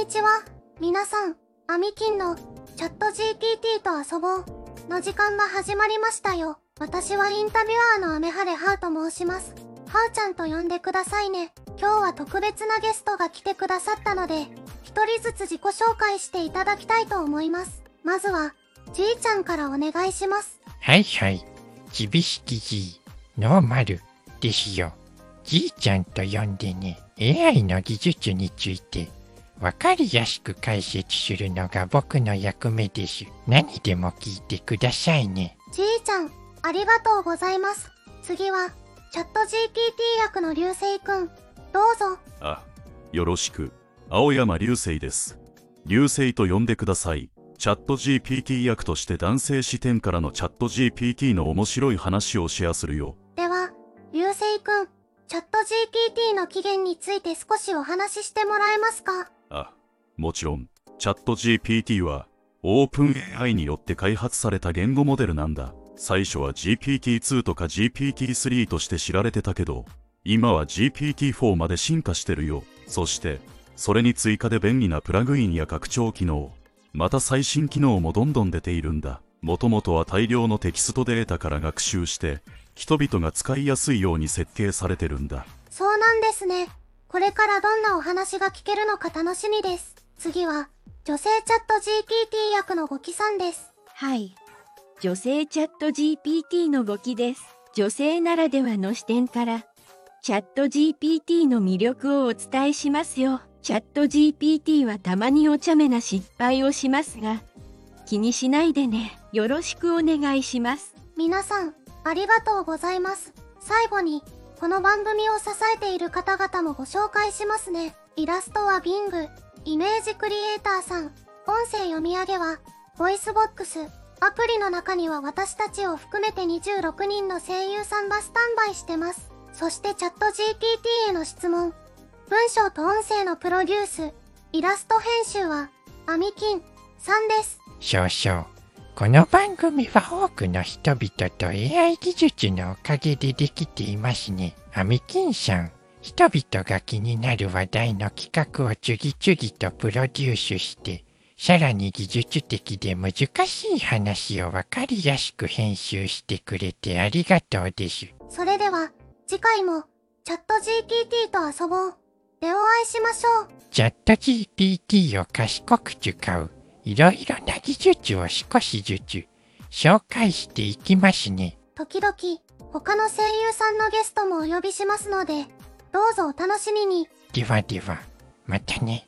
にちは。皆さん、アミキンのチャット GPT と遊ぼうの時間が始まりましたよ。私はインタビュアーのアメハレハウと申します。ハウちゃんと呼んでくださいね。今日は特別なゲストが来てくださったので、一人ずつ自己紹介していただきたいと思います。まずは、じいちゃんからお願いします。はいはい。ちびしきじい、ノーマルですよ。じいちゃんと呼んでね、AI の技術について、わかりやすく解説するのが僕の役目です。何でも聞いてくださいね。じいちゃん、ありがとうございます。次は、チャット GPT 役の流星くん。どうぞ。あ、よろしく。青山流星です。流星と呼んでください。チャット GPT 役として男性視点からのチャット GPT の面白い話をシェアするよ。では、流星くん、チャット GPT の起源について少しお話ししてもらえますか？あ、もちろん、チャット GPT は、オープン AI によって開発された言語モデルなんだ。最初は GPT-2 とか GPT-3 として知られてたけど、今は GPT-4 まで進化してるよ。そして、それに追加で便利なプラグインや拡張機能、また最新機能もどんどん出ているんだ。もともとは大量のテキストデータから学習して、人々が使いやすいように設計されてるんだ。そうなんですね。これからどんなお話が聞けるのか楽しみです。次は、女性チャット GPT 役のごきさんです。はい。女性チャット GPT の語記です。女性ならではの視点から、チャット GPT の魅力をお伝えしますよ。チャット GPT はたまにお茶目な失敗をしますが、気にしないでね。よろしくお願いします。皆さん、ありがとうございます。最後に、この番組を支えている方々もご紹介しますね。イラストは Bing、イメージクリエイターさん、音声読み上げは、 VOICEVOX、アプリの中には私たちを含めて26人の声優さんがスタンバイしてます。そしてチャット GPT への質問、文章と音声のプロデュース、イラスト編集は、アミキンさんです。そうそう。この番組は多くの人々と AI 技術のおかげでできていますね。アミキンさん、人々が気になる話題の企画を次々とプロデュースして、さらに技術的で難しい話をわかりやすく編集してくれてありがとうです。それでは、次回も、チャット GPT と遊ぼう。でお会いしましょう。チャット GPT を賢く使う、いろいろな技術を少しずつ紹介していきますね。時々、他の声優さんのゲストもお呼びしますので、どうぞお楽しみに。ではでは、またね。